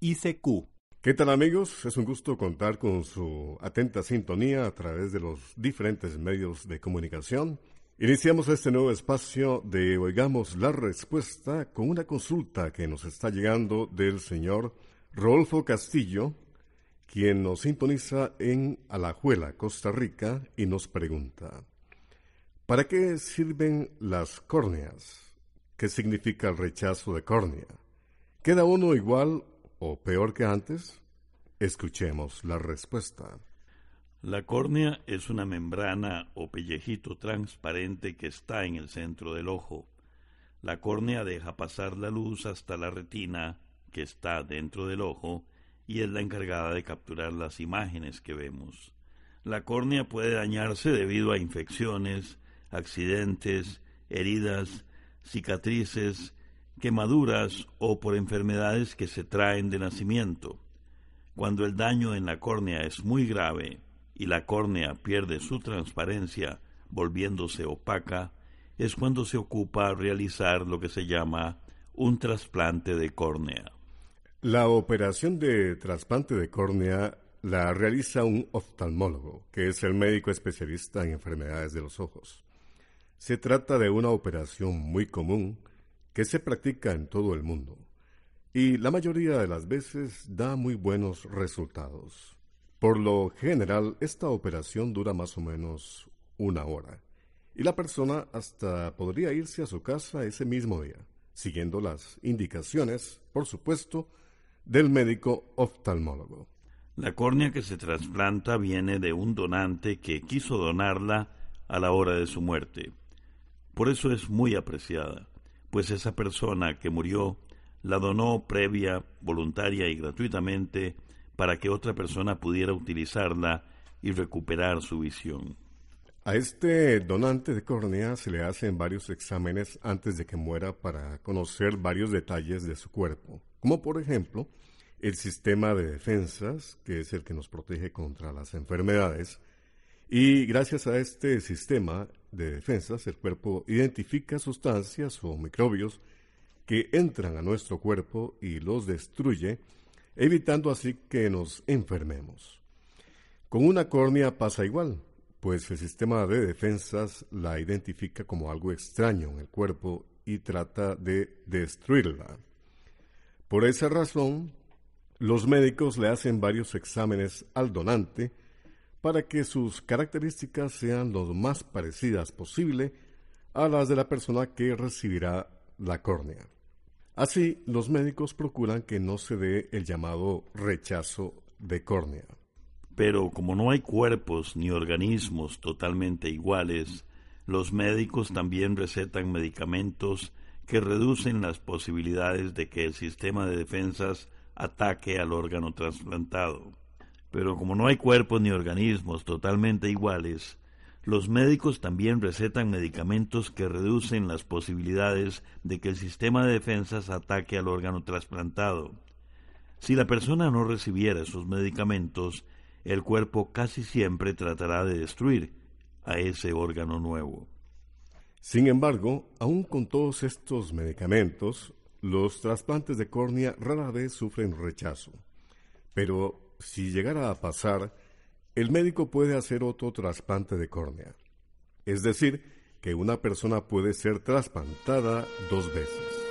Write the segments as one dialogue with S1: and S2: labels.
S1: ICQ.
S2: ¿Qué tal amigos? Es un gusto contar con su atenta sintonía a través de los diferentes medios de comunicación. Iniciamos este nuevo espacio de Oigamos la Respuesta con una consulta que nos está llegando del señor Rodolfo Castillo, quien nos sintoniza en Alajuela, Costa Rica, y nos pregunta, ¿para qué sirven las córneas? ¿Qué significa el rechazo de córnea? ¿Queda uno igual o peor que antes? Escuchemos la respuesta.
S3: La córnea es una membrana o pellejito transparente que está en el centro del ojo. La córnea deja pasar la luz hasta la retina, que está dentro del ojo, y es la encargada de capturar las imágenes que vemos. La córnea puede dañarse debido a infecciones, accidentes, heridas, cicatrices, quemaduras o por enfermedades que se traen de nacimiento. Cuando el daño en la córnea es muy grave y la córnea pierde su transparencia, volviéndose opaca, es cuando se ocupa realizar lo que se llama un trasplante de córnea.
S2: La operación de trasplante de córnea la realiza un oftalmólogo, que es el médico especialista en enfermedades de los ojos. Se trata de una operación muy común que se practica en todo el mundo y la mayoría de las veces da muy buenos resultados. Por lo general, esta operación dura más o menos una hora y la persona hasta podría irse a su casa ese mismo día, siguiendo las indicaciones, por supuesto, del médico oftalmólogo.
S3: La córnea que se trasplanta viene de un donante que quiso donarla a la hora de su muerte. Por eso es muy apreciada, pues esa persona que murió la donó previa, voluntaria y gratuitamente para que otra persona pudiera utilizarla y recuperar su visión.
S2: A este donante de córnea se le hacen varios exámenes antes de que muera para conocer varios detalles de su cuerpo, como por ejemplo el sistema de defensas, que es el que nos protege contra las enfermedades, y gracias a este sistema de defensas, el cuerpo identifica sustancias o microbios que entran a nuestro cuerpo y los destruye, evitando así que nos enfermemos. Con una córnea pasa igual, pues el sistema de defensas la identifica como algo extraño en el cuerpo y trata de destruirla. Por esa razón, los médicos le hacen varios exámenes al donante para que sus características sean lo más parecidas posible a las de la persona que recibirá la córnea. Así, los médicos procuran que no se dé el llamado rechazo de córnea.
S3: Pero como no hay cuerpos ni organismos totalmente iguales, los médicos también recetan medicamentos que reducen las posibilidades de que el sistema de defensas ataque al órgano trasplantado. Pero como no hay cuerpos ni organismos totalmente iguales, los médicos también recetan medicamentos que reducen las posibilidades de que el sistema de defensas ataque al órgano trasplantado. Si la persona no recibiera esos medicamentos, el cuerpo casi siempre tratará de destruir a ese órgano nuevo.
S2: Sin embargo, aun con todos estos medicamentos, los trasplantes de córnea rara vez sufren rechazo. Pero si llegara a pasar, el médico puede hacer otro trasplante de córnea. Es decir, que una persona puede ser trasplantada dos veces.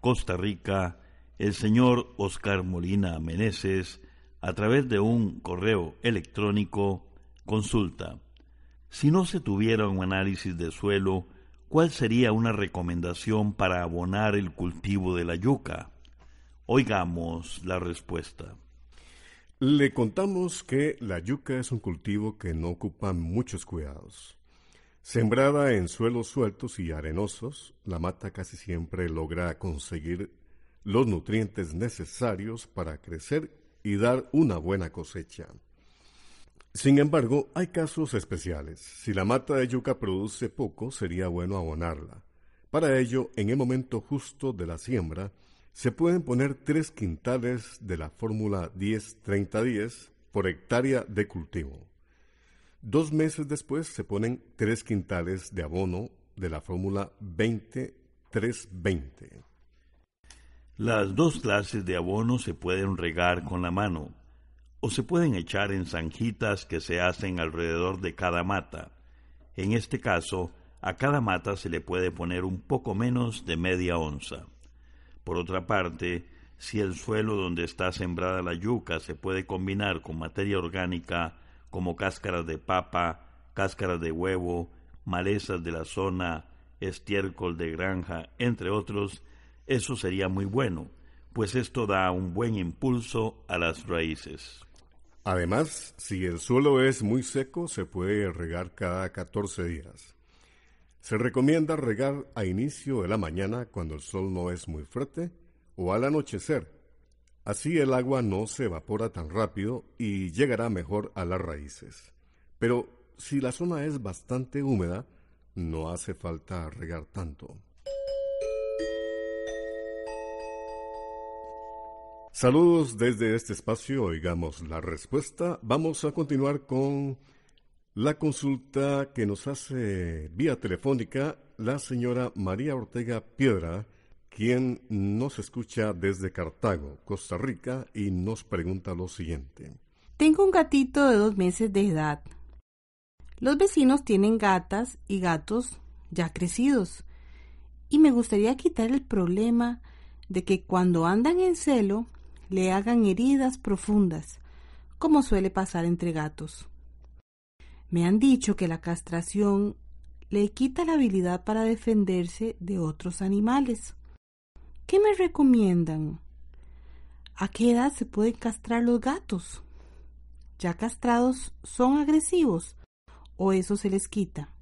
S3: Costa Rica, el señor Oscar Molina Meneses, a través de un correo electrónico, consulta. Si no se tuviera un análisis de suelo, ¿cuál sería una recomendación para abonar el cultivo de la yuca? Oigamos la respuesta.
S2: Le contamos que la yuca es un cultivo que no ocupa muchos cuidados. Sembrada en suelos sueltos y arenosos, la mata casi siempre logra conseguir los nutrientes necesarios para crecer y dar una buena cosecha. Sin embargo, hay casos especiales. Si la mata de yuca produce poco, sería bueno abonarla. Para ello, en el momento justo de la siembra, se pueden poner tres quintales de la fórmula 10-30-10 por hectárea de cultivo. Dos meses después se ponen tres quintales de abono de la fórmula 20-3-20.
S3: Las dos clases de abono se pueden regar con la mano o se pueden echar en zanjitas que se hacen alrededor de cada mata. En este caso, a cada mata se le puede poner un poco menos de media onza. Por otra parte, si el suelo donde está sembrada la yuca se puede combinar con materia orgánica como cáscaras de papa, cáscaras de huevo, malezas de la zona, estiércol de granja, entre otros, eso sería muy bueno, pues esto da un buen impulso a las raíces.
S2: Además, si el suelo es muy seco, se puede regar cada 14 días. Se recomienda regar a inicio de la mañana cuando el sol no es muy fuerte o al anochecer Así el agua no se evapora tan rápido y llegará mejor a las raíces. Pero si la zona es bastante húmeda, no hace falta regar tanto. Saludos desde este espacio, oigamos la respuesta. Vamos a continuar con la consulta que nos hace vía telefónica la señora María Ortega Piedra, quien nos escucha desde Cartago, Costa Rica, y nos pregunta lo siguiente.
S4: Tengo un gatito de dos meses de edad. Los vecinos tienen gatas y gatos ya crecidos, y me gustaría quitar el problema de que cuando andan en celo le hagan heridas profundas, como suele pasar entre gatos. Me han dicho que la castración le quita la habilidad para defenderse de otros animales. ¿Qué me recomiendan? ¿A qué edad se pueden castrar los gatos? ¿Ya castrados son agresivos o eso se les quita?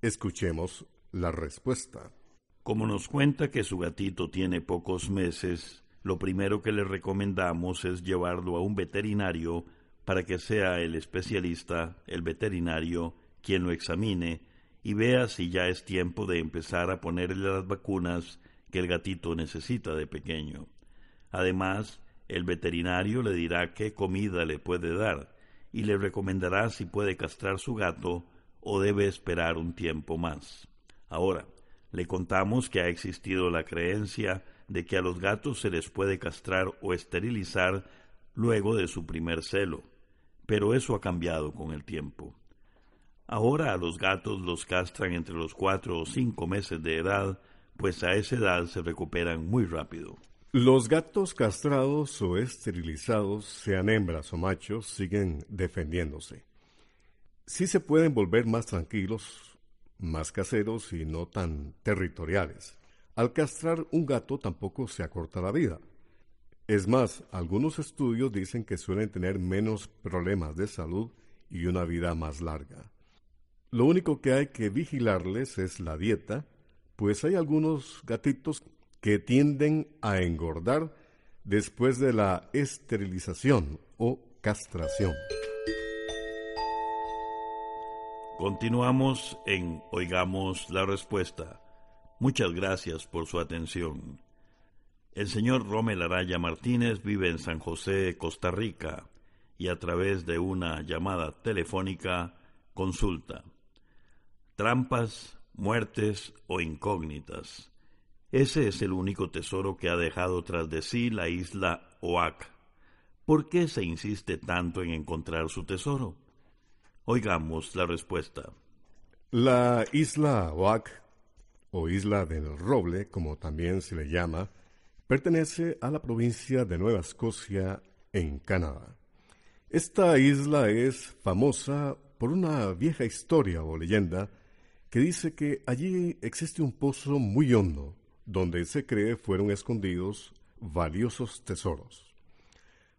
S2: Escuchemos la respuesta.
S3: Como nos cuenta que su gatito tiene pocos meses, lo primero que le recomendamos es llevarlo a un veterinario para que sea el especialista, el veterinario, quien lo examine y vea si ya es tiempo de empezar a ponerle las vacunas que el gatito necesita de pequeño. Además, el veterinario le dirá qué comida le puede dar y le recomendará si puede castrar su gato o debe esperar un tiempo más. Ahora, le contamos que ha existido la creencia de que a los gatos se les puede castrar o esterilizar luego de su primer celo, pero eso ha cambiado con el tiempo. Ahora a los gatos los castran entre los cuatro o cinco meses de edad, pues a esa edad se recuperan muy rápido.
S2: Los gatos castrados o esterilizados, sean hembras o machos, siguen defendiéndose. Sí se pueden volver más tranquilos, más caseros y no tan territoriales. Al castrar un gato tampoco se acorta la vida. Es más, algunos estudios dicen que suelen tener menos problemas de salud y una vida más larga. Lo único que hay que vigilarles es la dieta, pues hay algunos gatitos que tienden a engordar después de la esterilización o castración.
S3: Continuamos en Oigamos la Respuesta. Muchas gracias por su atención. El señor Romel Araya Martínez vive en San José, Costa Rica, y a través de una llamada telefónica consulta. Trampas, muertes o incógnitas. Ese es el único tesoro que ha dejado tras de sí la isla Oac. ¿Por qué se insiste tanto en encontrar su tesoro? Oigamos la respuesta.
S2: La isla Oac o Isla del Roble, como también se le llama, pertenece a la provincia de Nueva Escocia, en Canadá. Esta isla es famosa por una vieja historia o leyenda que dice que allí existe un pozo muy hondo, donde se cree fueron escondidos valiosos tesoros.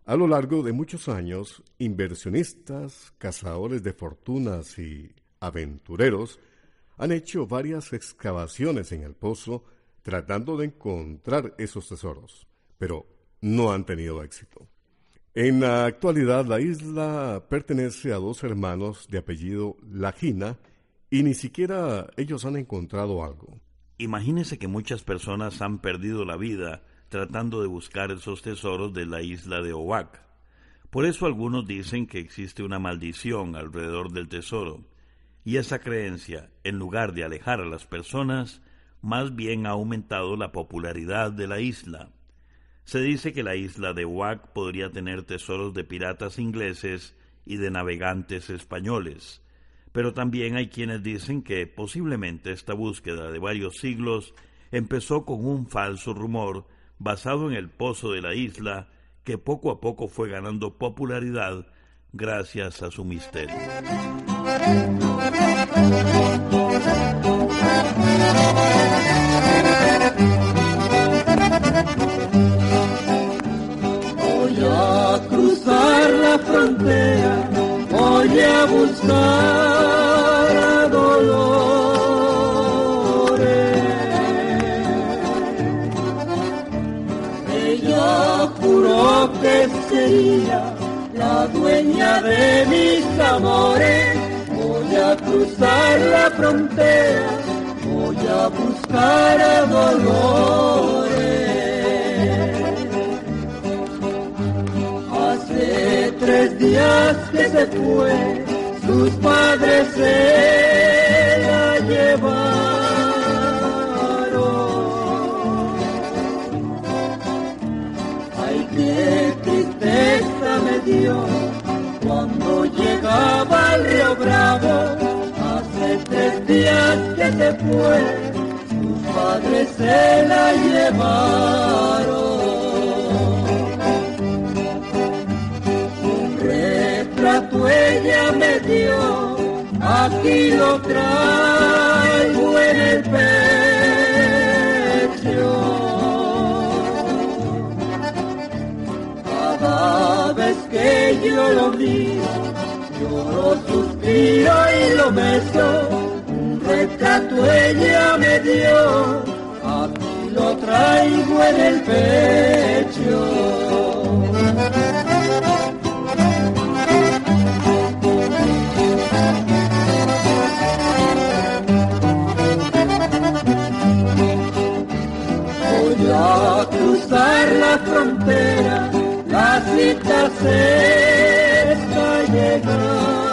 S2: A lo largo de muchos años, inversionistas, cazadores de fortunas y aventureros han hecho varias excavaciones en el pozo tratando de encontrar esos tesoros, pero no han tenido éxito. En la actualidad la isla pertenece a dos hermanos de apellido Lagina y ni siquiera ellos han encontrado algo.
S3: Imagínese que muchas personas han perdido la vida tratando de buscar esos tesoros de la isla de Oac. Por eso algunos dicen que existe una maldición alrededor del tesoro, y esa creencia, en lugar de alejar a las personas, más bien ha aumentado la popularidad de la isla. Se dice que la isla de Oac podría tener tesoros de piratas ingleses y de navegantes españoles, pero también hay quienes dicen que posiblemente esta búsqueda de varios siglos empezó con un falso rumor basado en el pozo de la isla que poco a poco fue ganando popularidad gracias a su misterio.
S5: Voy a cruzar la frontera, voy a buscar sería la dueña de mis amores. Voy a cruzar la frontera, voy a buscar a Dolores. Hace tres días que se fue, sus padres se la llevaron. Hace tres días que se fue, sus padres se la llevaron. Un retrato ella me dio, aquí lo traigo en el pecho. Cada vez que yo lo suspiro y lo beso. Un retrato ella me dio, aquí lo traigo en el pecho. Voy a cruzar la frontera, la cita se está llegando.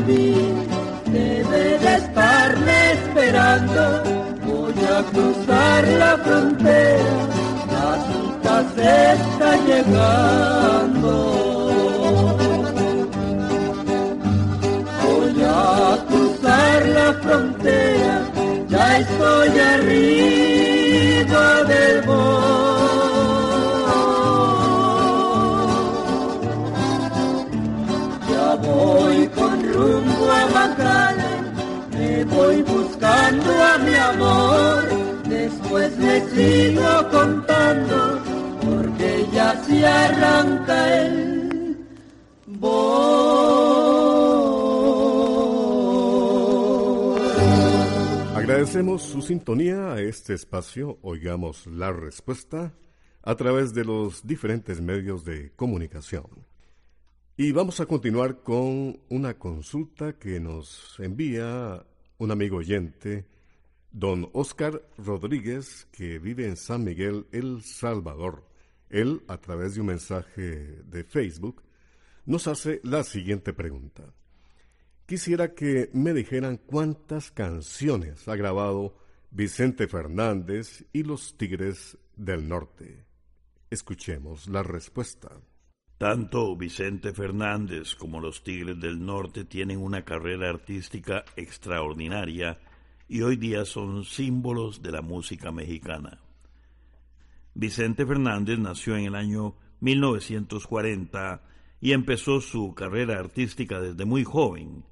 S5: Debe de estarme esperando. Voy a cruzar la frontera, la cita se está llegando. Voy a cruzar la frontera, ya estoy arriba contando, porque ya se arranca el
S2: Agradecemos su sintonía a este espacio. Oigamos la respuesta a través de los diferentes medios de comunicación. Y vamos a continuar con una consulta que nos envía un amigo oyente, don Oscar Rodríguez, que vive en San Miguel, El Salvador. Él, a través de un mensaje de Facebook, nos hace la siguiente pregunta. Quisiera que me dijeran cuántas canciones ha grabado Vicente Fernández y los Tigres del Norte. Escuchemos la respuesta.
S3: Tanto Vicente Fernández como los Tigres del Norte tienen una carrera artística extraordinaria y hoy día son símbolos de la música mexicana. Vicente Fernández nació en el año 1940 y empezó su carrera artística desde muy joven.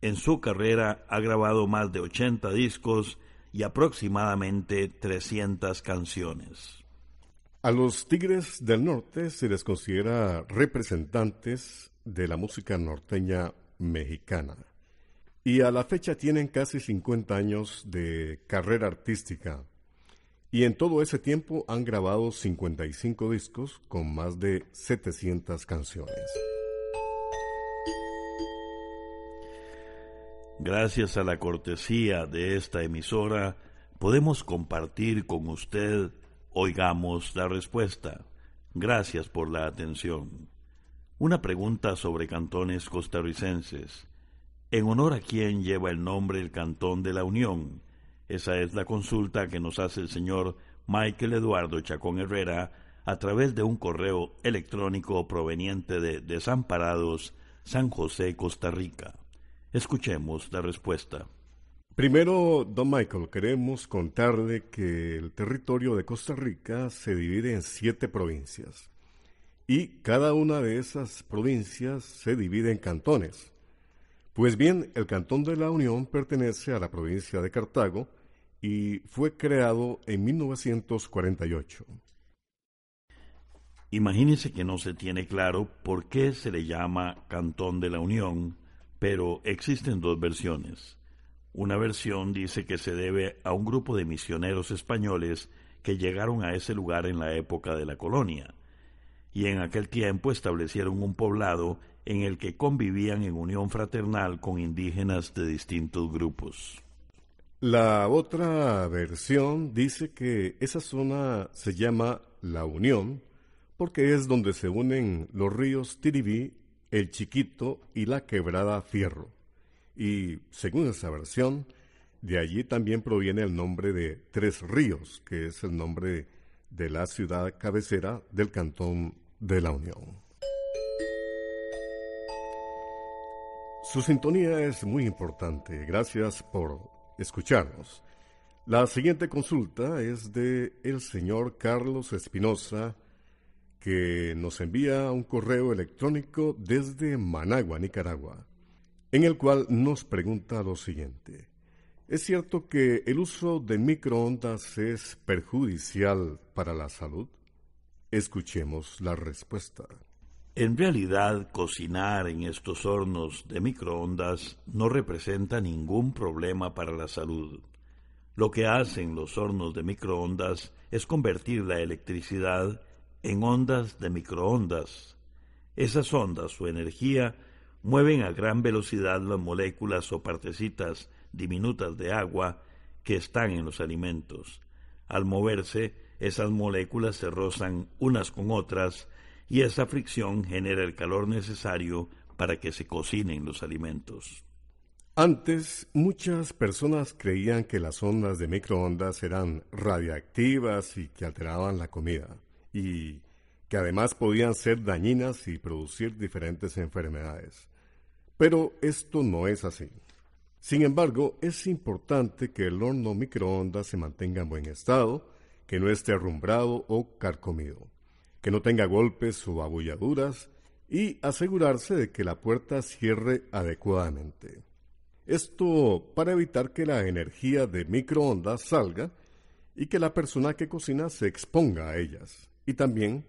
S3: En su carrera ha grabado más de 80 discos y aproximadamente 300 canciones.
S2: A los Tigres del Norte se les considera representantes de la música norteña mexicana. Y a la fecha tienen casi 50 años de carrera artística. Y en todo ese tiempo han grabado 55 discos con más de 700 canciones.
S3: Gracias a la cortesía de esta emisora, podemos compartir con usted, oigamos la respuesta. Gracias por la atención. Una pregunta sobre cantones costarricenses. ¿En honor a quién lleva el nombre el Cantón de la Unión? Esa es la consulta que nos hace el señor Michael Eduardo Chacón Herrera a través de un correo electrónico proveniente de Desamparados, San José, Costa Rica. Escuchemos la respuesta.
S2: Primero, don Michael, queremos contarle que el territorio de Costa Rica se divide en siete provincias y cada una de esas provincias se divide en cantones. Pues bien, el Cantón de la Unión pertenece a la provincia de Cartago y fue creado en 1948.
S3: Imagínese que no se tiene claro por qué se le llama Cantón de la Unión, pero existen dos versiones. Una versión dice que se debe a un grupo de misioneros españoles que llegaron a ese lugar en la época de la colonia, y en aquel tiempo establecieron un poblado en el que convivían en unión fraternal con indígenas de distintos grupos.
S2: La otra versión dice que esa zona se llama La Unión porque es donde se unen los ríos Tiribí, El Chiquito y la Quebrada Fierro. Y, según esa versión, de allí también proviene el nombre de Tres Ríos, que es el nombre de la ciudad cabecera del cantón de la Unión. Su sintonía es muy importante. Gracias por escucharnos. La siguiente consulta es de el señor Carlos Espinosa, que nos envía un correo electrónico desde Managua, Nicaragua, en el cual nos pregunta lo siguiente. ¿Es cierto que el uso de microondas es perjudicial para la salud? Escuchemos la respuesta.
S3: En realidad, cocinar en estos hornos de microondas no representa ningún problema para la salud. Lo que hacen los hornos de microondas es convertir la electricidad en ondas de microondas. Esas ondas o energía mueven a gran velocidad las moléculas o partecitas diminutas de agua que están en los alimentos. Al moverse, esas moléculas se rozan unas con otras y esa fricción genera el calor necesario para que se cocinen los alimentos.
S2: Antes, muchas personas creían que las ondas de microondas eran radiactivas y que alteraban la comida, y que además podían ser dañinas y producir diferentes enfermedades. Pero esto no es así. Sin embargo, es importante que el horno microondas se mantenga en buen estado, que no esté arrumbrado o carcomido que no tenga golpes o abulladuras y asegurarse de que la puerta cierre adecuadamente. Esto para evitar que la energía de microondas salga y que la persona que cocina se exponga a ellas. Y también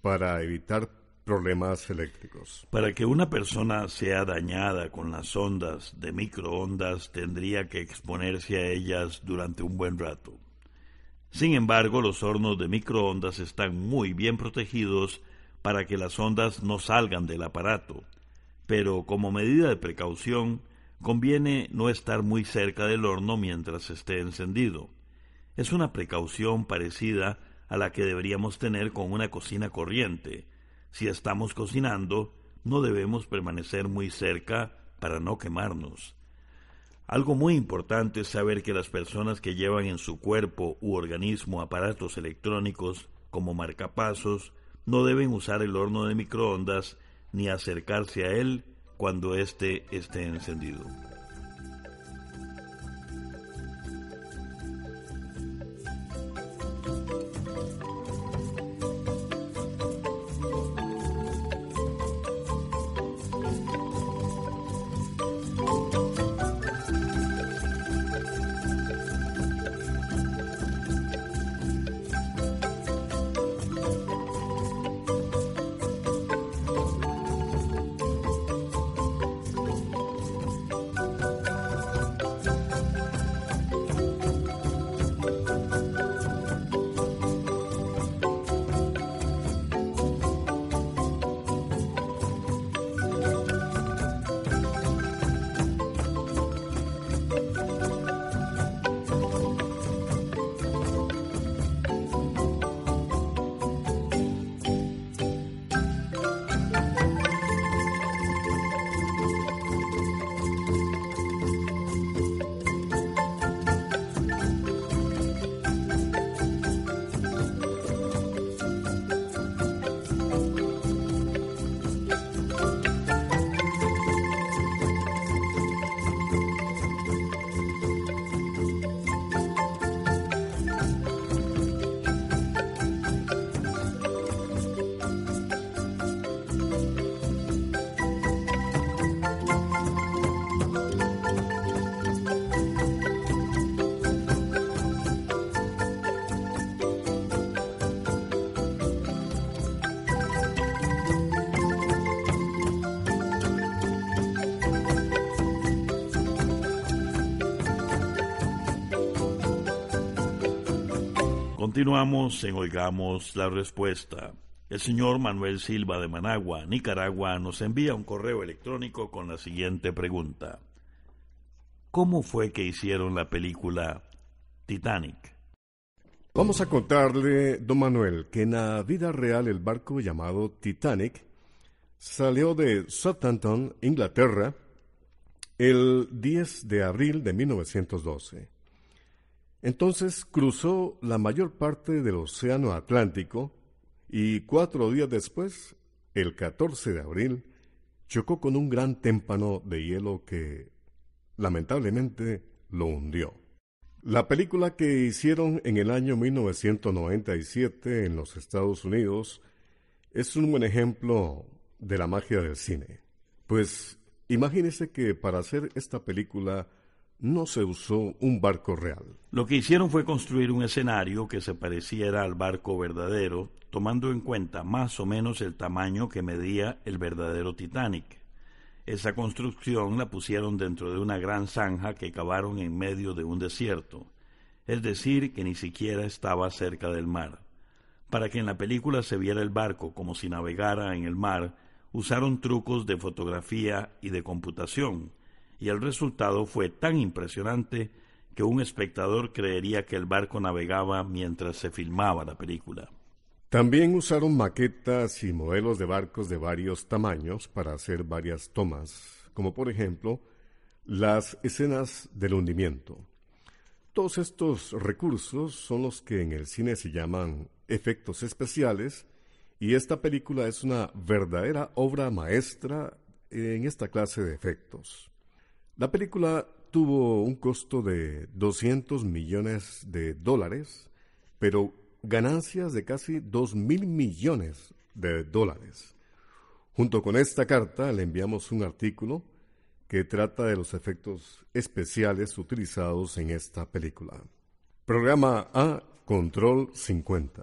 S2: para evitar problemas eléctricos.
S3: Para que una persona sea dañada con las ondas de microondas tendría que exponerse a ellas durante un buen rato. Sin embargo, los hornos de microondas están muy bien protegidos para que las ondas no salgan del aparato, pero como medida de precaución, conviene no estar muy cerca del horno mientras esté encendido. Es una precaución parecida a la que deberíamos tener con una cocina corriente. Si estamos cocinando, no debemos permanecer muy cerca para no quemarnos. Algo muy importante es saber que las personas que llevan en su cuerpo u organismo aparatos electrónicos como marcapasos no deben usar el horno de microondas ni acercarse a él cuando éste esté encendido. Continuamos en Oigamos la Respuesta. El señor Manuel Silva de Managua, Nicaragua, nos envía un correo electrónico con la siguiente pregunta. ¿Cómo fue que hicieron la película Titanic?
S2: Vamos a contarle, don Manuel, que en la vida real el barco llamado Titanic salió de Southampton, Inglaterra, el 10 de abril de 1912. Entonces cruzó la mayor parte del Océano Atlántico y cuatro días después, el 14 de abril, chocó con un gran témpano de hielo que lamentablemente lo hundió. La película que hicieron en el año 1997 en los Estados Unidos es un buen ejemplo de la magia del cine. Pues imagínese que para hacer esta película no se usó un barco real.
S3: Lo que hicieron fue construir un escenario que se pareciera al barco verdadero, tomando en cuenta más o menos el tamaño que medía el verdadero Titanic. Esa construcción la pusieron dentro de una gran zanja que cavaron en medio de un desierto, es decir, que ni siquiera estaba cerca del mar. Para que en la película se viera el barco como si navegara en el mar, usaron trucos de fotografía y de computación, y el resultado fue tan impresionante que un espectador creería que el barco navegaba mientras se filmaba la película.
S2: También usaron maquetas y modelos de barcos de varios tamaños para hacer varias tomas, como por ejemplo las escenas del hundimiento. Todos estos recursos son los que en el cine se llaman efectos especiales y esta película es una verdadera obra maestra en esta clase de efectos. La película tuvo un costo de 200 millones de dólares, pero ganancias de casi 2 mil millones de dólares. Junto con esta carta le enviamos un artículo que trata de los efectos especiales utilizados en esta película. Programa A Control 50.